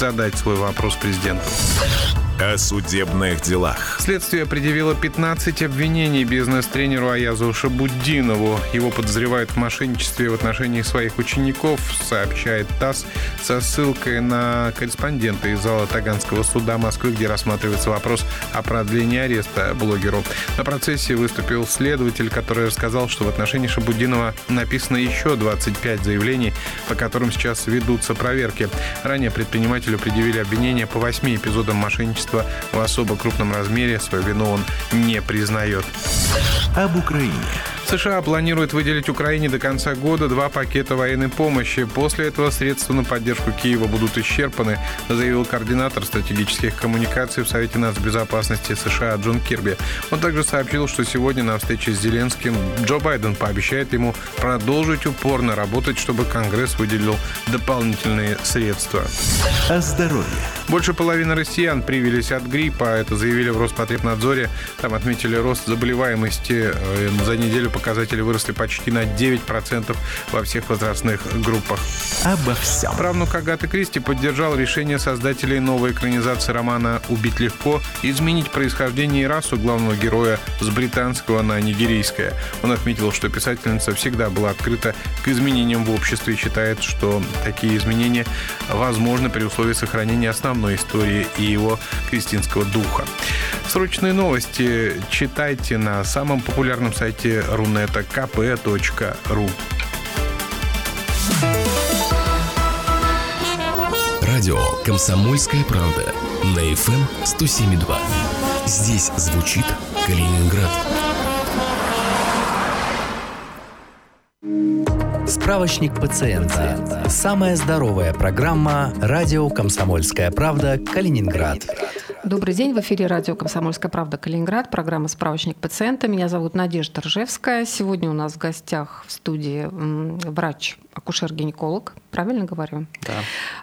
задать свой вопрос президенту. О судебных делах. Следствие предъявило 15 обвинений бизнес-тренеру Аязу Шабуддинову. Его подозревают в мошенничестве в отношении своих учеников, сообщает ТАСС со ссылкой на корреспондента из зала Таганского суда Москвы, где рассматривается вопрос о продлении ареста блогеру. На процессе выступил следователь, который рассказал, что в отношении Шабуддинова написано еще 25 заявлений, по которым сейчас ведутся проверки. Ранее предпринимателю предъявили обвинения по 8 эпизодам мошенничества убийства в особо крупном размере. Свою вину он не признает. Об Украине. США планируют выделить Украине до конца года два пакета военной помощи. После этого средства на поддержку Киева будут исчерпаны, заявил координатор стратегических коммуникаций в Совете нацбезопасности США Джон Кирби. Он также сообщил, что сегодня на встрече с Зеленским Джо Байден пообещает ему продолжить упорно работать, чтобы Конгресс выделил дополнительные средства. О здоровье. Больше половины россиян привились от гриппа. Это заявили в Роспотребнадзоре. Там отметили рост заболеваемости э, за неделю показатели выросли почти на 9% во всех возрастных группах. Обо всем. Правнук Агаты Кристи поддержал решение создателей новой экранизации романа «Убить легко» изменить происхождение и расу главного героя с британского на нигерийское. Он отметил, что писательница всегда была открыта к изменениям в обществе и считает, что такие изменения возможны при условии сохранения основной истории и его кристинского духа. Срочные новости читайте на самом популярном сайте рунета kp.ru. Радио «Комсомольская правда» на FM 107.2. Здесь звучит Калининград. Справочник пациента. Самая здоровая программа «Радио Комсомольская правда» Калининград. Добрый день, в эфире радио «Комсомольская правда» Калининград, программа «Справочник пациента». Меня зовут Надежда Ржевская. Сегодня у нас в гостях в студии врач-акушер-гинеколог, правильно говорю? Да.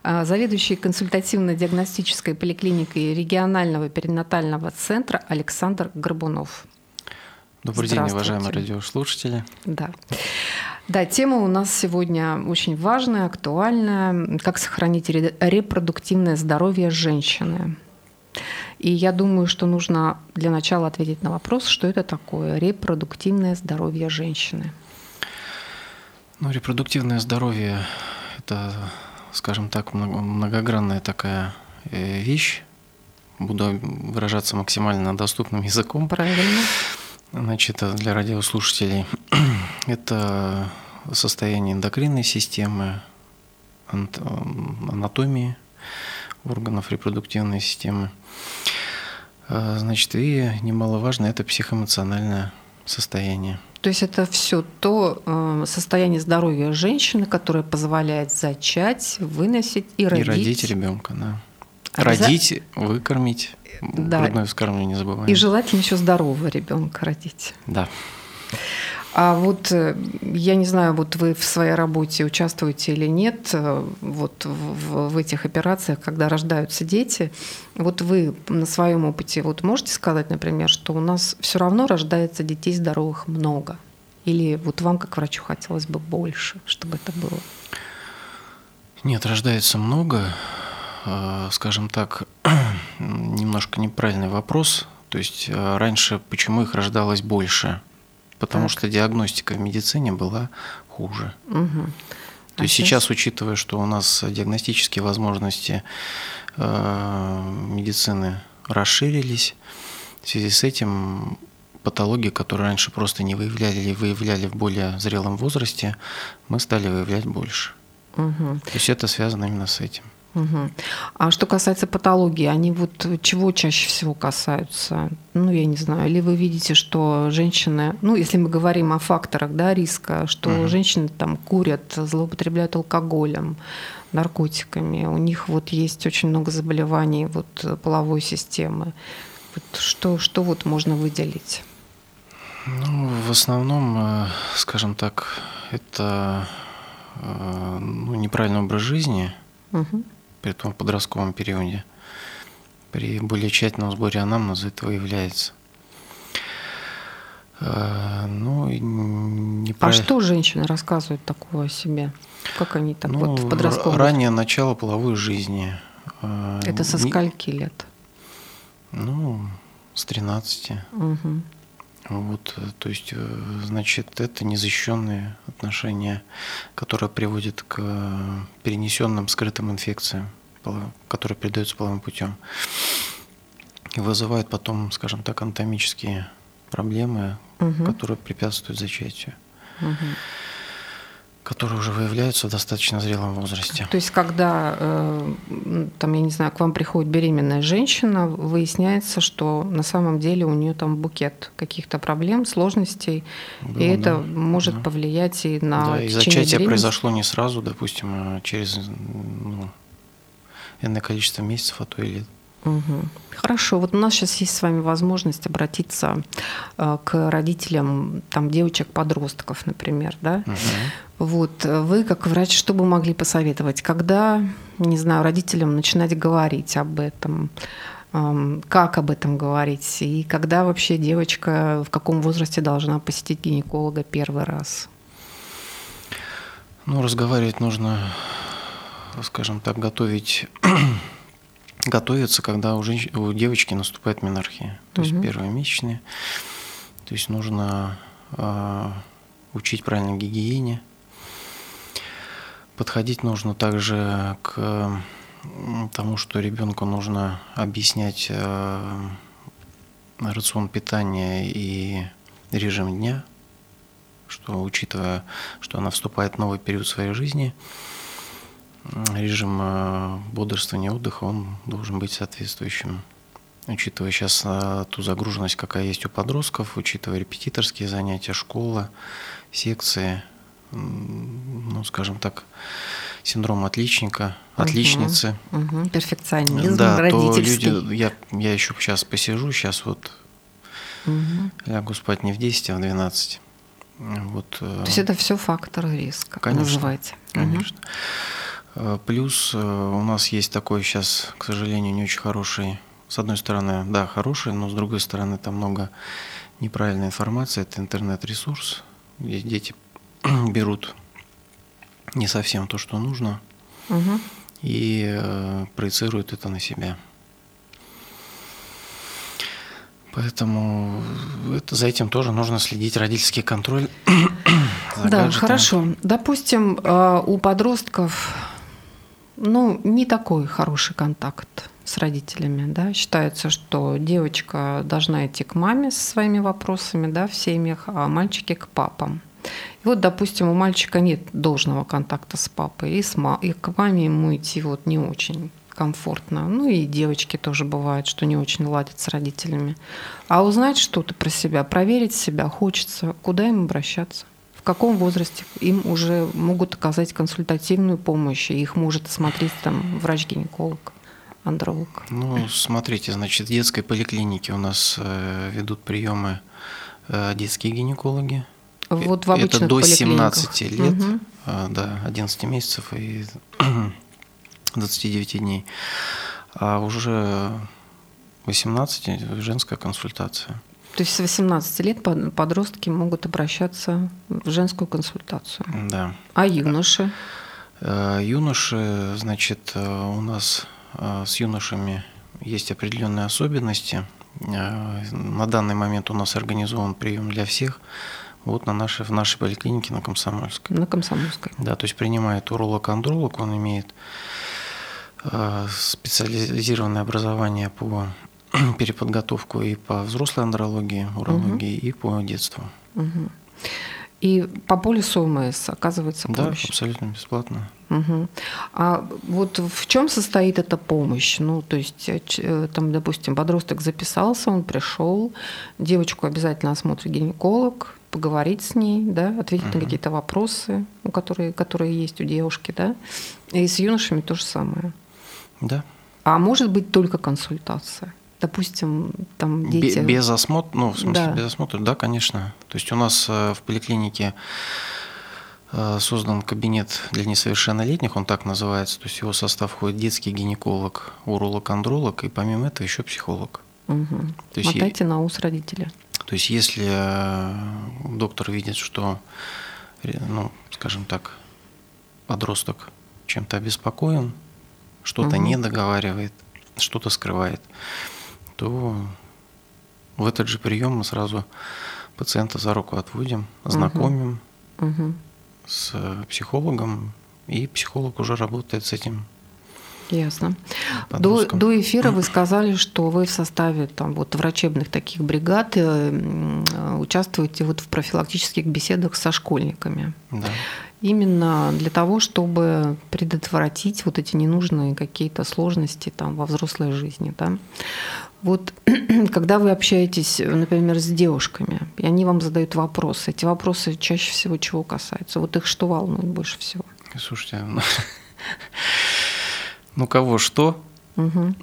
А, заведующий консультативно-диагностической поликлиникой регионального перинатального центра Александр Горбунов. Добрый день, уважаемые радиослушатели. Да. Да, тема у нас сегодня очень важная, актуальная. Как сохранить репродуктивное здоровье женщины. И я думаю, что нужно для начала ответить на вопрос, что это такое репродуктивное здоровье женщины. Ну, репродуктивное здоровье – это, скажем так, многогранная такая э, вещь. Буду выражаться максимально доступным языком. Правильно. Значит, для радиослушателей это состояние эндокринной системы, анатомии органов репродуктивной системы. А, значит, и немаловажно это психоэмоциональное состояние. То есть это все то э, состояние здоровья женщины, которое позволяет зачать, выносить и родить. И родить ребенка, да. Обяза... Родить, выкормить, да. грудное вскармливание не забываем. И желательно еще здорового ребенка родить. Да. А вот э, я не знаю, вот вы в своей работе участвуете или нет, э, вот в, в этих операциях, когда рождаются дети, вот вы на своем опыте вот можете сказать, например, что у нас все равно рождается детей здоровых много? Или вот вам, как врачу, хотелось бы больше, чтобы это было? Нет, рождается много. Э, скажем так, немножко неправильный вопрос. То есть раньше почему их рождалось больше? Потому так. что диагностика в медицине была хуже. Угу. То а есть сейчас? сейчас, учитывая, что у нас диагностические возможности э, медицины расширились, в связи с этим патологии, которые раньше просто не выявляли или выявляли в более зрелом возрасте, мы стали выявлять больше. Угу. То есть это связано именно с этим. Угу. А что касается патологии, они вот чего чаще всего касаются? Ну, я не знаю. Или вы видите, что женщины, ну, если мы говорим о факторах да, риска, что угу. женщины там курят, злоупотребляют алкоголем, наркотиками, у них вот есть очень много заболеваний вот половой системы. Вот что, что вот можно выделить? Ну, в основном, э, скажем так, это э, ну, неправильный образ жизни. Угу при том подростковом периоде. При более тщательном сборе анамнеза это выявляется. А, ну, неправ... А что женщины рассказывают такого о себе? Как они так ну, вот в подростковом? Раннее начало половой жизни, э, Это со скольки лет? Ну, с 13. Мгм. Вот, э, то есть, э, значит, это незащищенные отношения, которые приводят к э, перенесенным скрытым инфекциям, которые передаются половым путем. И вызывают потом, скажем так, анатомические проблемы, Мгм. которые препятствуют зачатию, Мгм. Которые уже выявляются в достаточно зрелом возрасте. То есть, когда, э, там, я не знаю, к вам приходит беременная женщина, выясняется, что на самом деле у нее там букет каких-то проблем, сложностей, Было, и это да, может да. повлиять и на да, и зачатие беременности. произошло не сразу, допустим, а через ну, энное количество месяцев, а то и лет. Мгм. Хорошо, вот у нас сейчас есть с вами возможность обратиться э, к родителям там девочек-подростков, например, да? Мгм. Вот э, вы, как врач, что бы могли посоветовать? Когда, не знаю, родителям начинать говорить об этом? Эм, Как об этом говорить? И когда вообще девочка в каком возрасте должна посетить гинеколога первый раз? Ну, разговаривать нужно, скажем так, готовить, готовиться, когда у, женщ- у девочки наступает менархия, то есть Мгм. первые месячные. То есть нужно а, учить правильной гигиене. Подходить нужно также к тому, что ребенку нужно объяснять а, рацион питания и режим дня, что учитывая, что она вступает в новый период своей жизни, режим э, бодрствования, отдыха, он должен быть соответствующим. Учитывая сейчас э, ту загруженность, какая есть у подростков, учитывая репетиторские занятия, школа, секции, ну, скажем так, синдром отличника, отличницы. Перфекционизм Да, то родительский. люди, я, я еще сейчас посижу, сейчас вот Мгм. лягу спать не в 10, а в 12. Вот, э, То есть это все факторы риска, Конечно, называйте. Мгм. Конечно. Э, Плюс э, у нас есть такой сейчас, к сожалению, не очень хороший. С одной стороны, да, хороший, но с другой стороны, там много неправильной информации. Это интернет-ресурс, где дети берут не совсем то, что нужно, Мгм. и э, проецируют это на себя. Поэтому это, за этим тоже нужно следить, родительский контроль. Да, гаджетами. хорошо. Допустим, э, у подростков ну, не такой хороший контакт с родителями. Да? Считается, что девочка должна идти к маме со своими вопросами да, в семьях, а мальчики к папам. И вот, допустим, у мальчика нет должного контакта с папой, и, с ма- и к маме ему идти вот не очень комфортно. Ну и девочки тоже бывает, что не очень ладят с родителями. А узнать что-то про себя, проверить себя хочется, куда им обращаться? В каком возрасте им уже могут оказать консультативную помощь, и их может осмотреть там врач-гинеколог, андролог? Ну, смотрите, значит, в детской поликлинике у нас э, ведут приемы э, детские гинекологи. Вот в Это обычных до поликлиниках. 17 лет, э, да, 11 месяцев и 29 дней. А уже 18 женская консультация. То есть с 18 лет под- подростки могут обращаться в женскую консультацию. Да. А юноши? Э, Юноши, значит, э, у нас э, с юношами есть определенные особенности. На данный момент у нас организован прием для всех. Вот на нашей, в нашей поликлинике на Комсомольской. На Комсомольской. Да, то есть принимает уролог-андролог, он имеет специализированное образование по переподготовку и по взрослой андрологии, урологии, и по детству. Мгм. И по полису ОМС оказывается Да, помощь. абсолютно бесплатно. Мгм. А вот в чем состоит эта помощь? Ну, то есть, э, э, там, допустим, подросток записался, он пришел, девочку обязательно осмотрит гинеколог, поговорить с ней, да, ответить на какие-то вопросы, которые, которые есть у девушки, да. И с юношами то же самое. Да. А может быть только консультация? Допустим, там дети... Без осмотра, ну, в смысле, Да. без осмотра, да, конечно. То есть у нас э, в поликлинике э, создан кабинет для несовершеннолетних, он так называется. То есть его состав входит детский гинеколог, уролог, андролог и помимо этого еще психолог. То есть Мотайте на ус родителя. То есть если э, доктор видит, что, ну, скажем так, подросток чем-то обеспокоен, что-то Мгм. не договаривает, что-то скрывает, то в этот же прием мы сразу пациента за руку отводим, знакомим Мгм. с психологом, и психолог уже работает с этим Ясно. До, до эфира вы сказали, что вы в составе там, вот, врачебных таких бригад э, участвуете вот в профилактических беседах со школьниками. Да. Именно для того, чтобы предотвратить вот эти ненужные какие-то сложности там, во взрослой жизни. Да? Вот когда вы общаетесь, например, с девушками, и они вам задают вопросы, эти вопросы чаще всего чего касаются? Вот их что волнует больше всего? Слушайте, ну, ну кого что, Мгм.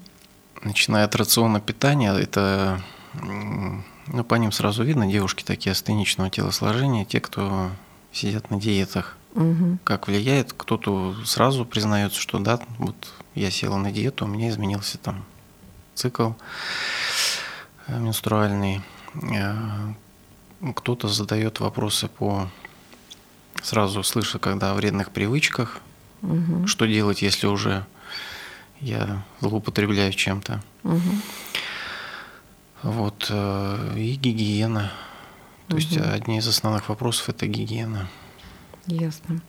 начиная от рациона питания, это, ну, по ним сразу видно, девушки такие астеничного телосложения, те, кто сидят на диетах. Мгм. Как влияет, кто-то сразу признается, что да, вот я села на диету, у меня изменился там цикл э, менструальный. Э, Кто-то задает вопросы по сразу слыша, когда о вредных привычках, Мгм. что делать, если уже я злоупотребляю чем-то. Мгм. Вот, э, и гигиена. То есть Мгм. одни из основных вопросов это гигиена. Ясно.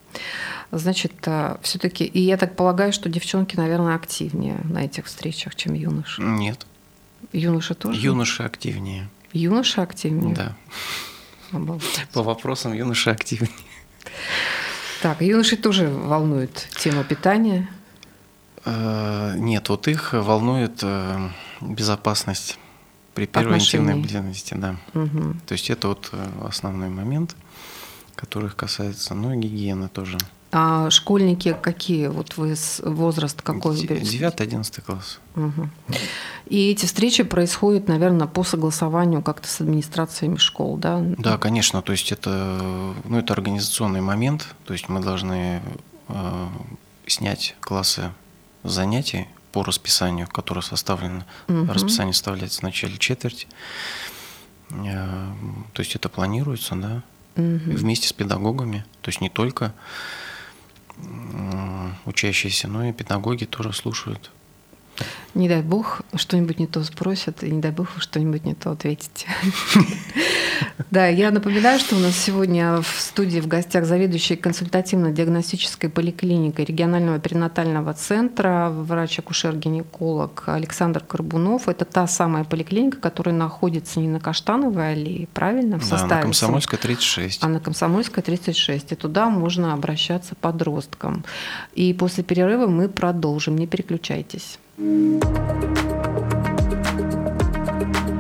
Значит, все-таки, и я так полагаю, что девчонки, наверное, активнее на этих встречах, чем юноши. Нет, Юноши тоже? юноши активнее. Юноши активнее? Да. Обалдеть. По вопросам юноши активнее. Так, юноши тоже волнует тема питания. Э, Нет, вот их волнует э, безопасность при первой Отношений. интимной близости, да. Мгм. То есть это вот э, основной момент, который их касается. Ну и гигиена тоже. А школьники какие? Вот вы возраст какой? Девятый, одиннадцатый класс. Мгм. И эти встречи происходят, наверное, по согласованию как-то с администрациями школ, да? Да, конечно, то есть это, ну, это организационный момент, то есть мы должны э, снять классы занятий по расписанию, которое составлено. Мгм. Расписание составляется в начале четверти. Э, то есть это планируется, да, Мгм. вместе с педагогами. То есть не только учащиеся, но и педагоги тоже слушают. Не дай бог, что-нибудь не то спросят, и не дай бог, что-нибудь не то ответите. Да, я напоминаю, что у нас сегодня в студии в гостях заведующий консультативно-диагностической поликлиникой регионального перинатального центра, врач-акушер-гинеколог Александр Карбунов. Это та самая поликлиника, которая находится не на Каштановой аллее, правильно? В Да, составе на Комсомольской 36. а на Комсомольской 36. И туда можно обращаться подросткам. И после перерыва мы продолжим. Не переключайтесь.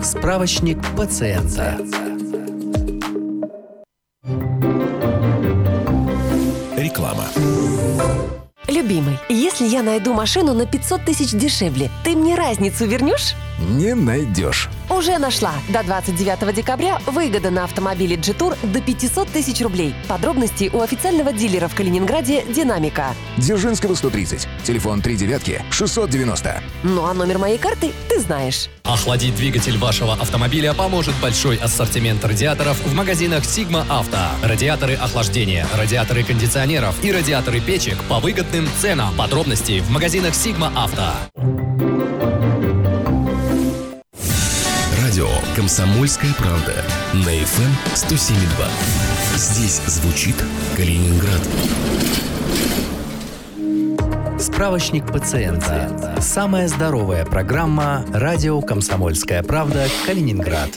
Справочник пациента. Реклама. Любимый, если я найду машину на 500 тысяч дешевле, ты мне разницу вернешь? Не найдешь. Уже нашла. До 29 декабря выгода на автомобиле G-Tour до 500 тысяч рублей. Подробности у официального дилера в Калининграде «Динамика». Дзержинского 130. Телефон 3 девятки 690. Ну а номер моей карты ты знаешь. Охладить двигатель вашего автомобиля поможет большой ассортимент радиаторов в магазинах Sigma Авто. Радиаторы охлаждения, радиаторы кондиционеров и радиаторы печек по выгодным ценам. Подробности в магазинах Sigma Авто. Радио «Комсомольская правда» на FM 107,2. Здесь звучит Калининград. Справочник пациента. Самая здоровая программа «Радио Комсомольская правда. Калининград».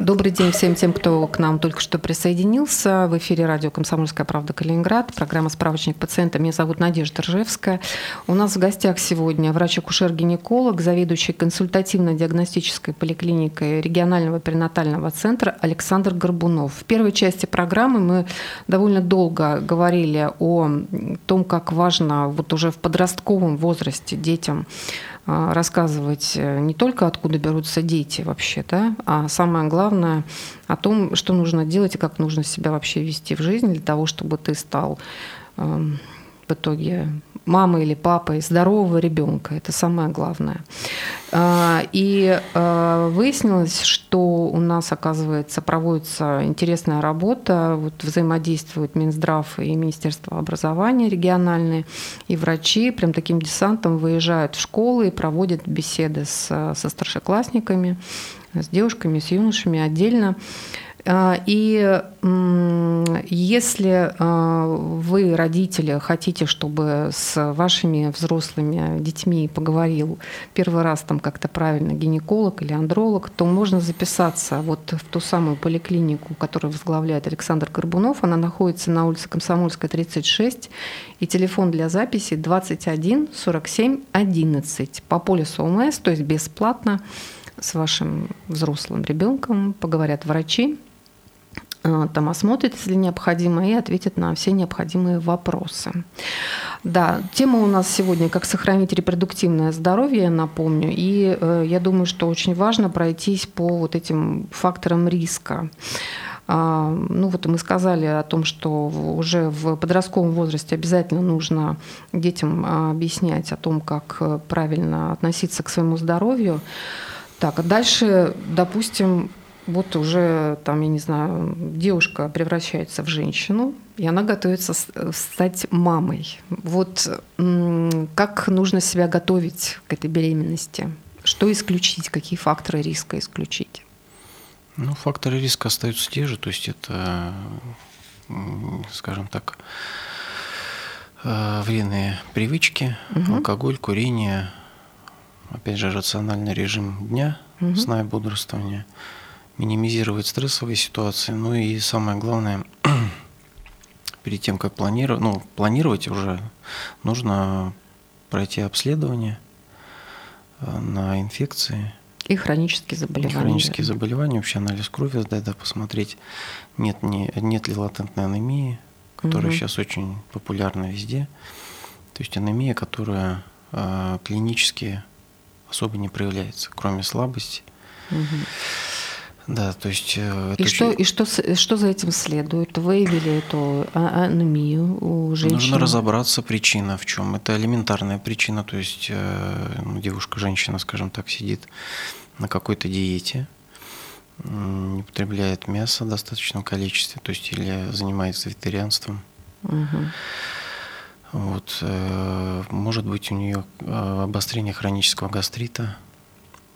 Добрый день всем тем, кто к нам только что присоединился. В эфире радио «Комсомольская правда. Калининград». Программа «Справочник пациента». Меня зовут Надежда Ржевская. У нас в гостях сегодня врач-акушер-гинеколог, заведующий консультативно-диагностической поликлиникой регионального перинатального центра Александр Горбунов. В первой части программы мы довольно долго говорили о том, как важно вот уже в подростковом возрасте детям рассказывать э, не только откуда берутся дети вообще, да, а самое главное о том, что нужно делать и как нужно себя вообще вести в жизни для того, чтобы ты стал эм, в итоге мамой или папой здорового ребенка. Это самое главное. А, и а, выяснилось, что у нас, оказывается, проводится интересная работа, вот взаимодействуют Минздрав и Министерство образования региональные, и врачи прям таким десантом выезжают в школы и проводят беседы с, со старшеклассниками, с девушками, с юношами отдельно. А, и если а, вы, родители, хотите, чтобы с вашими взрослыми детьми поговорил первый раз там как-то правильно гинеколог или андролог, то можно записаться вот в ту самую поликлинику, которую возглавляет Александр Горбунов. Она находится на улице Комсомольская, 36, и телефон для записи 21 47 11 по полису ОМС, то есть бесплатно с вашим взрослым ребенком поговорят врачи, там осмотрит, если необходимо, и ответит на все необходимые вопросы. Да, тема у нас сегодня «Как сохранить репродуктивное здоровье», напомню. И э, я думаю, что очень важно пройтись по вот этим факторам риска. А, ну вот мы сказали о том, что уже в подростковом возрасте обязательно нужно детям а, объяснять о том, как э, правильно относиться к своему здоровью. Так, а дальше, допустим, вот уже там, я не знаю, девушка превращается в женщину, и она готовится стать мамой. Вот как нужно себя готовить к этой беременности? Что исключить? Какие факторы риска исключить? Ну, факторы риска остаются те же, то есть это, скажем так, э, вредные привычки, угу. алкоголь, курение, опять же, рациональный режим дня, угу. сна и бодрствования – минимизировать стрессовые ситуации. Ну и самое главное, перед тем, как планировать, ну, планировать уже, нужно пройти обследование э, на инфекции. И хронические заболевания. И хронические заболевания, вообще анализ крови сдать, да, посмотреть, нет, не, нет ли латентной анемии, которая угу. сейчас очень популярна везде. То есть анемия, которая э, клинически особо не проявляется, кроме слабости. Угу. Да, то есть... Э, и, что, и что, что за этим следует? Выявили эту а, анемию у женщин? Нужно разобраться, причина в чем. Это элементарная причина, то есть э, ну, девушка, женщина, скажем так, сидит на какой-то диете, не потребляет мясо в достаточном количестве, то есть или занимается вегетарианством. Угу. Вот, э, может быть у нее обострение хронического гастрита,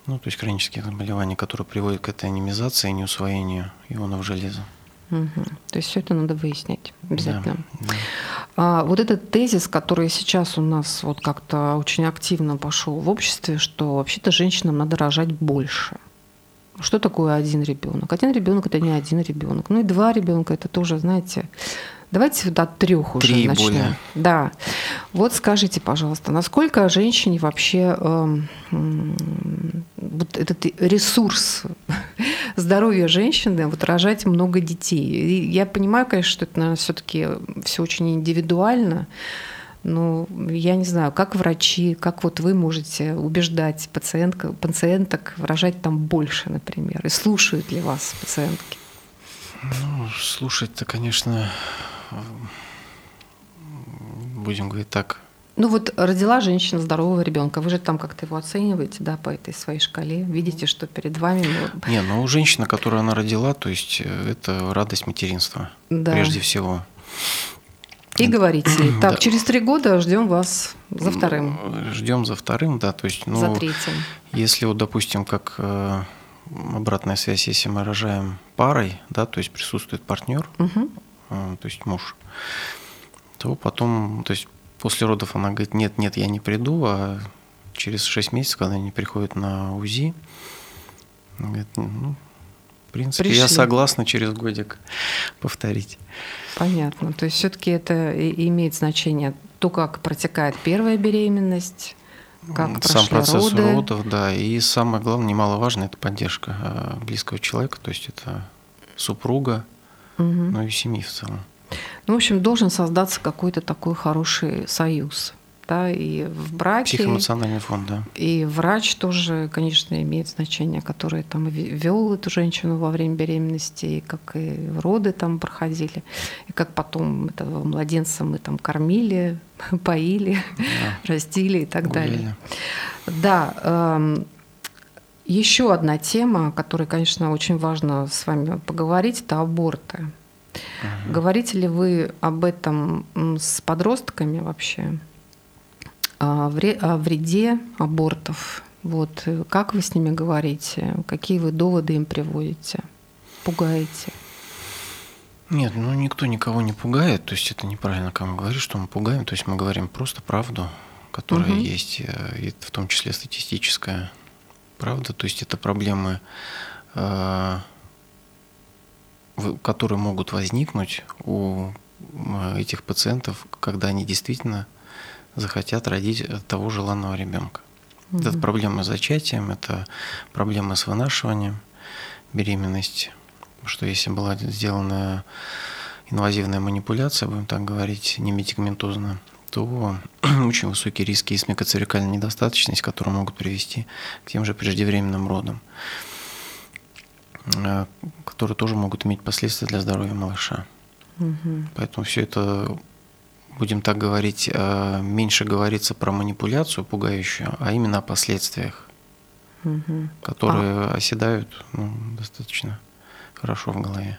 ну, то есть хронические заболевания, которые приводят к этой анемизации и неусвоению ионов железа. Угу. То есть все это надо выяснить обязательно. Да, да. А, вот этот тезис, который сейчас у нас вот как-то очень активно пошел в обществе, что вообще-то женщинам надо рожать больше. Что такое один ребенок? Один ребенок это не один ребенок. Ну и два ребенка это тоже, знаете, Давайте до трех уже Три начнем. Более. Да. Вот скажите, пожалуйста, насколько женщине вообще э, вот этот ресурс здоровья женщины, вот рожать много детей? И я понимаю, конечно, что это, наверное, все-таки все очень индивидуально. Но я не знаю, как врачи, как вот вы можете убеждать пациентка, пациенток рожать там больше, например, и слушают ли вас пациентки? Ну, слушать-то, конечно, будем говорить так. Ну вот родила женщина здорового ребенка, вы же там как-то его оцениваете, да, по этой своей шкале, видите, что перед вами. Не, ну женщина, которую она родила, то есть э, это радость материнства, да. прежде всего. И говорите, так, да. через три года ждем вас за вторым. Ждем за вторым, да, то есть, ну, за третьим. Если вот, допустим, как э, обратная связь, если мы рожаем парой, да, то есть присутствует партнер, угу. Э, то есть муж, то потом, то есть после родов она говорит, нет, нет, я не приду, а через 6 месяцев, когда они приходят на УЗИ, она говорит, ну, в принципе, Пришли. я согласна через годик повторить. Понятно. То есть все-таки это имеет значение то, как протекает первая беременность, как Сам процесс роды. родов, да. И самое главное, немаловажно, это поддержка а, близкого человека, то есть это супруга, угу. ну и семьи в целом. Ну, в общем, должен создаться какой-то такой хороший союз. да, и в браке. Психоэмоциональный фон, да. И врач тоже, конечно, имеет значение, который там вел эту женщину во время беременности, и как и роды там проходили, и как потом этого младенца мы там кормили, поили, да. растили и так Гуляли. далее. Да, эм, еще одна тема, о которой, конечно, очень важно с вами поговорить, это аборты. Угу. Говорите ли вы об этом с подростками вообще? О вреде абортов? Вот как вы с ними говорите? Какие вы доводы им приводите? Пугаете? Нет, ну никто никого не пугает, то есть это неправильно кому говорить, что мы пугаем, то есть мы говорим просто правду, которая угу. есть, э, и в том числе статистическая правда, то есть это проблемы э, которые могут возникнуть у этих пациентов, когда они действительно захотят родить того желанного ребенка. Угу. Это проблемы с зачатием, это проблемы с вынашиванием беременности. Потому что если была сделана инвазивная манипуляция, будем так говорить, не медикаментозно, то очень высокие риски исмикоцерикальной недостаточности, которые могут привести к тем же преждевременным родам. Э, которые тоже могут иметь последствия для здоровья малыша. Угу. Поэтому все это, будем так говорить, э, меньше говорится про манипуляцию пугающую, а именно о последствиях, угу. которые а. оседают ну, достаточно хорошо в голове.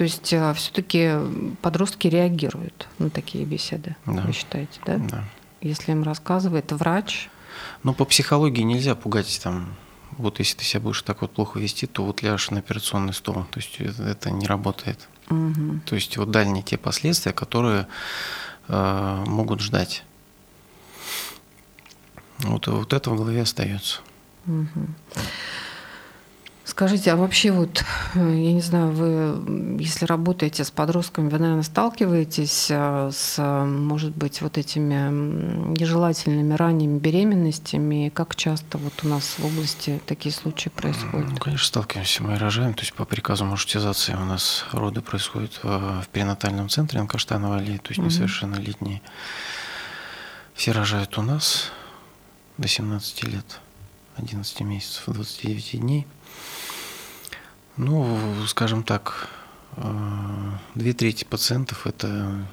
То есть э, все-таки подростки реагируют на такие беседы, да. вы считаете, да? Да. Если им рассказывает врач. Ну, по психологии нельзя пугать там вот если ты себя будешь так вот плохо вести, то вот ляжешь на операционный стол. То есть это, это не работает. Угу. То есть вот дальние те последствия, которые э, могут ждать. Вот, вот это в голове остается. Угу. Скажите, а вообще вот, э, я не знаю, вы, если работаете с подростками, вы, наверное, сталкиваетесь э, с, может быть, вот этими нежелательными ранними беременностями? Как часто вот у нас в области такие случаи происходят? Ну, конечно, сталкиваемся. Мы рожаем, то есть по приказу маршрутизации у нас роды происходят в перинатальном центре Анкаштанова аллеи, то есть несовершеннолетние. Все рожают у нас до 17 лет, 11 месяцев, 29 дней – ну, скажем так, э, две трети пациентов – это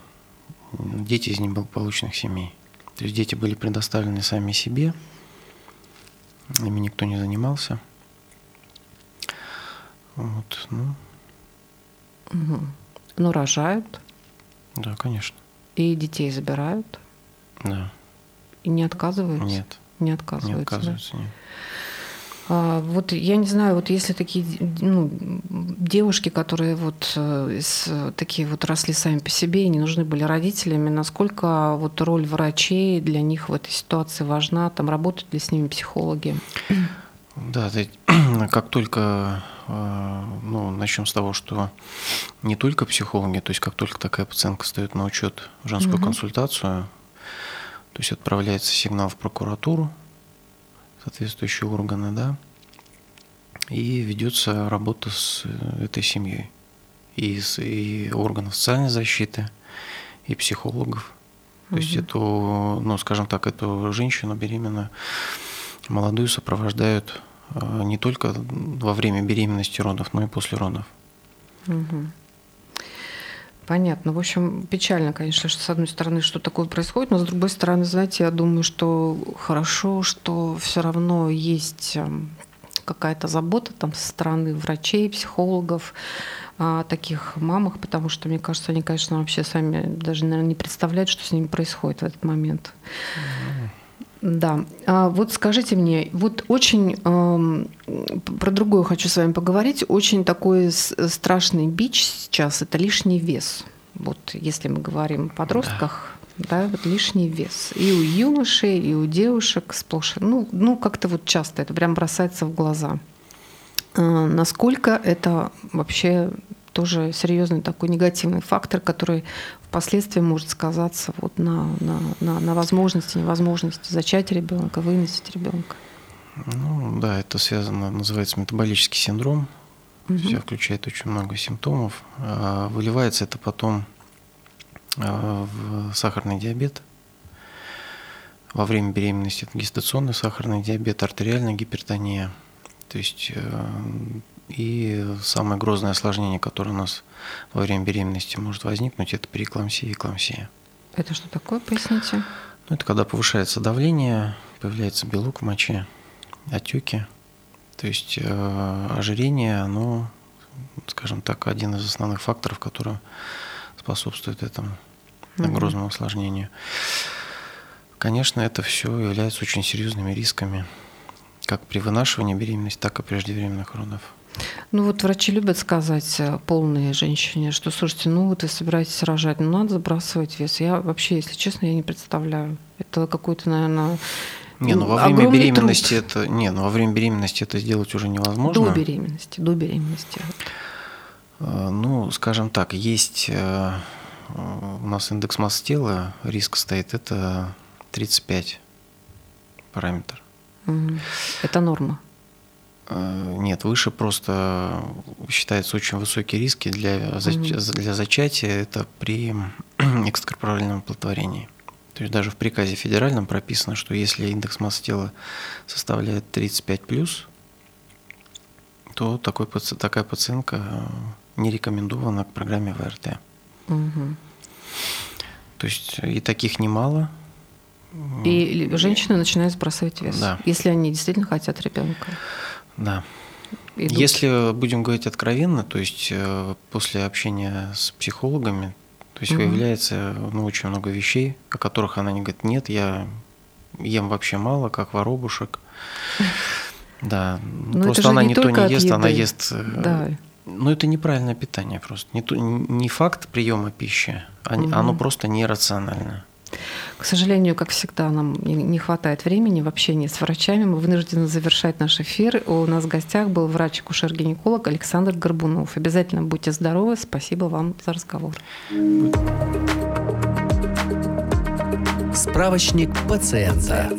дети из неблагополучных семей. То есть дети были предоставлены сами себе, ими никто не занимался. Вот, ну. Угу. Ну, рожают. Да, конечно. И детей забирают. Да. И не отказываются? Нет. Не отказываются. Не отказываются, да? нет. А, вот я не знаю, вот если такие ну, девушки, которые вот э, из, такие вот росли сами по себе и не нужны были родителями, насколько вот роль врачей для них в этой ситуации важна? Там работают ли с ними психологи? Да, как только э, ну, начнем с того, что не только психологи, то есть как только такая пациентка стоит на учет в женскую угу. консультацию, то есть отправляется сигнал в прокуратуру, соответствующие органы, да, и ведется работа с э, этой семьей. И, с, и органов социальной защиты, и психологов. То угу. есть эту, ну, скажем так, эту женщину беременную, молодую сопровождают э, не только во время беременности родов, но и после родов. Угу. Понятно. В общем, печально, конечно, что с одной стороны, что такое происходит, но с другой стороны, знаете, я думаю, что хорошо, что все равно есть эм, какая-то забота там со стороны врачей, психологов, о таких мамах, потому что, мне кажется, они, конечно, вообще сами даже, наверное, не представляют, что с ними происходит в этот момент. Да. А вот скажите мне, вот очень э, про другое хочу с вами поговорить. Очень такой страшный бич сейчас это лишний вес. Вот если мы говорим о подростках, да. да, вот лишний вес. И у юношей, и у девушек сплошь. Ну, ну как-то вот часто это прям бросается в глаза. Э, насколько это вообще тоже серьезный такой негативный фактор, который впоследствии может сказаться вот на, на, на, на возможности, невозможности зачать ребенка, выносить ребенка. Ну да, это связано, называется метаболический синдром. Угу. Все включает очень много симптомов. А выливается это потом а, в сахарный диабет во время беременности это гестационный сахарный диабет, артериальная гипертония. То есть э, и самое грозное осложнение, которое у нас во время беременности может возникнуть, это преэкламсия и экламсия. Это что такое, поясните? Ну, это когда повышается давление, появляется белок в моче, отеки. То есть э, ожирение, оно, скажем так, один из основных факторов, который способствует этому грозному осложнению. Конечно, это все является очень серьезными рисками, как при вынашивании беременности, так и преждевременных родов. Ну вот врачи любят сказать э, полные женщине, что слушайте, ну вот вы собираетесь рожать, ну надо забрасывать вес. Я вообще, если честно, я не представляю. Это какой-то, наверное, не, ну во время беременности труд. это не, ну во время беременности это сделать уже невозможно. До беременности, до беременности. Э, ну, скажем так, есть э, у нас индекс массы тела, риск стоит, это 35 параметр. Это норма? Э, нет, выше просто считается очень высокие риски для, зач... для зачатия. Это при экстракорпоральном оплодотворении. То есть даже в приказе федеральном прописано, что если индекс массы тела составляет 35 плюс, то такой, такая пациентка не рекомендована к программе ВРТ. Угу. То есть и таких немало. И женщины начинают сбрасывать вес, да. если они действительно хотят ребенка. Да. Идут. Если будем говорить откровенно, то есть э, после общения с психологами, то есть угу. выявляется ну, очень много вещей, о которых она не говорит, нет, я ем вообще мало, как воробушек. Да, Но просто она не то не ест, она ест э, да. Ну, это неправильное питание просто. Не, не факт приема пищи, а угу. оно просто нерационально. К сожалению, как всегда, нам не хватает времени в общении с врачами. Мы вынуждены завершать наш эфир. У нас в гостях был врач-акушер-гинеколог Александр Горбунов. Обязательно будьте здоровы. Спасибо вам за разговор. Справочник пациента.